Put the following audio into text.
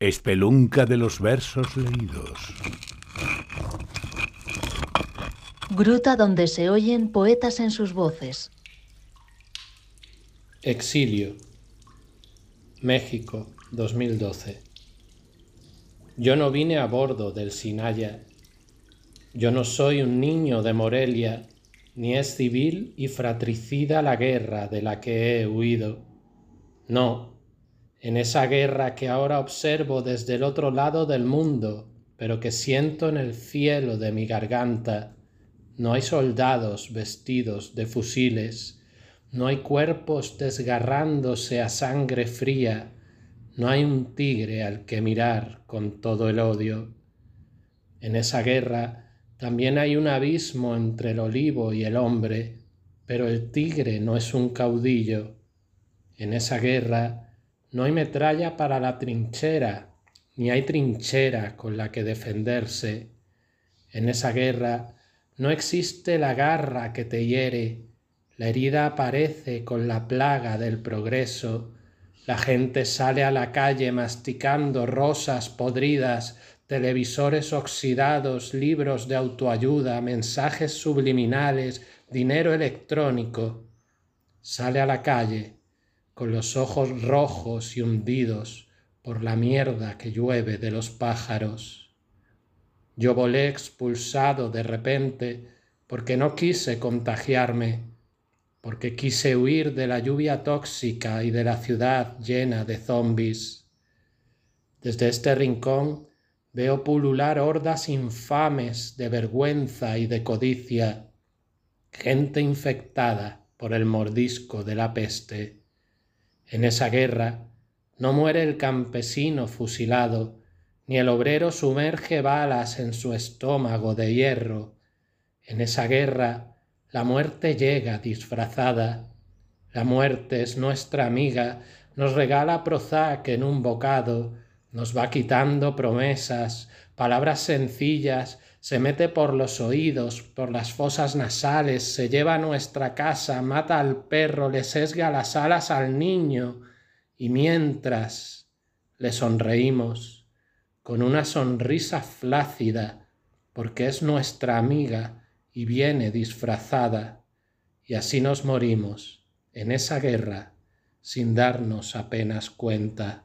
Espelunca de los versos leídos. Gruta donde se oyen poetas en sus voces. Exilio. México, 2012. Yo no vine a bordo del Sinaya. Yo no soy un niño de Morelia, ni es civil y fratricida la guerra de la que he huido. No, en esa guerra que ahora observo desde el otro lado del mundo, pero que siento en el cielo de mi garganta, no hay soldados vestidos de fusiles, no hay cuerpos desgarrándose a sangre fría, no hay un tigre al que mirar con todo el odio. En esa guerra también hay un abismo entre el olivo y el hombre, pero el tigre no es un caudillo. En esa guerra no hay metralla para la trinchera, ni hay trinchera con la que defenderse. En esa guerra no existe la garra que te hiere, la herida aparece con la plaga del progreso, la gente sale a la calle masticando rosas podridas, televisores oxidados, libros de autoayuda, mensajes subliminales, dinero electrónico. Sale a la calle con los ojos rojos y hundidos por la mierda que llueve de los pájaros. Yo volé expulsado de repente porque no quise contagiarme, porque quise huir de la lluvia tóxica y de la ciudad llena de zombis. Desde este rincón veo pulular hordas infames de vergüenza y de codicia, gente infectada por el mordisco de la peste. En esa guerra no muere el campesino fusilado, ni el obrero sumerge balas en su estómago de hierro. En esa guerra la muerte llega disfrazada. La muerte es nuestra amiga, nos regala Prozac en un bocado, nos va quitando promesas, palabras sencillas, se mete por los oídos, por las fosas nasales, se lleva a nuestra casa, mata al perro, le sesga las alas al niño, y mientras le sonreímos con una sonrisa flácida, porque es nuestra amiga y viene disfrazada, y así nos morimos en esa guerra sin darnos apenas cuenta.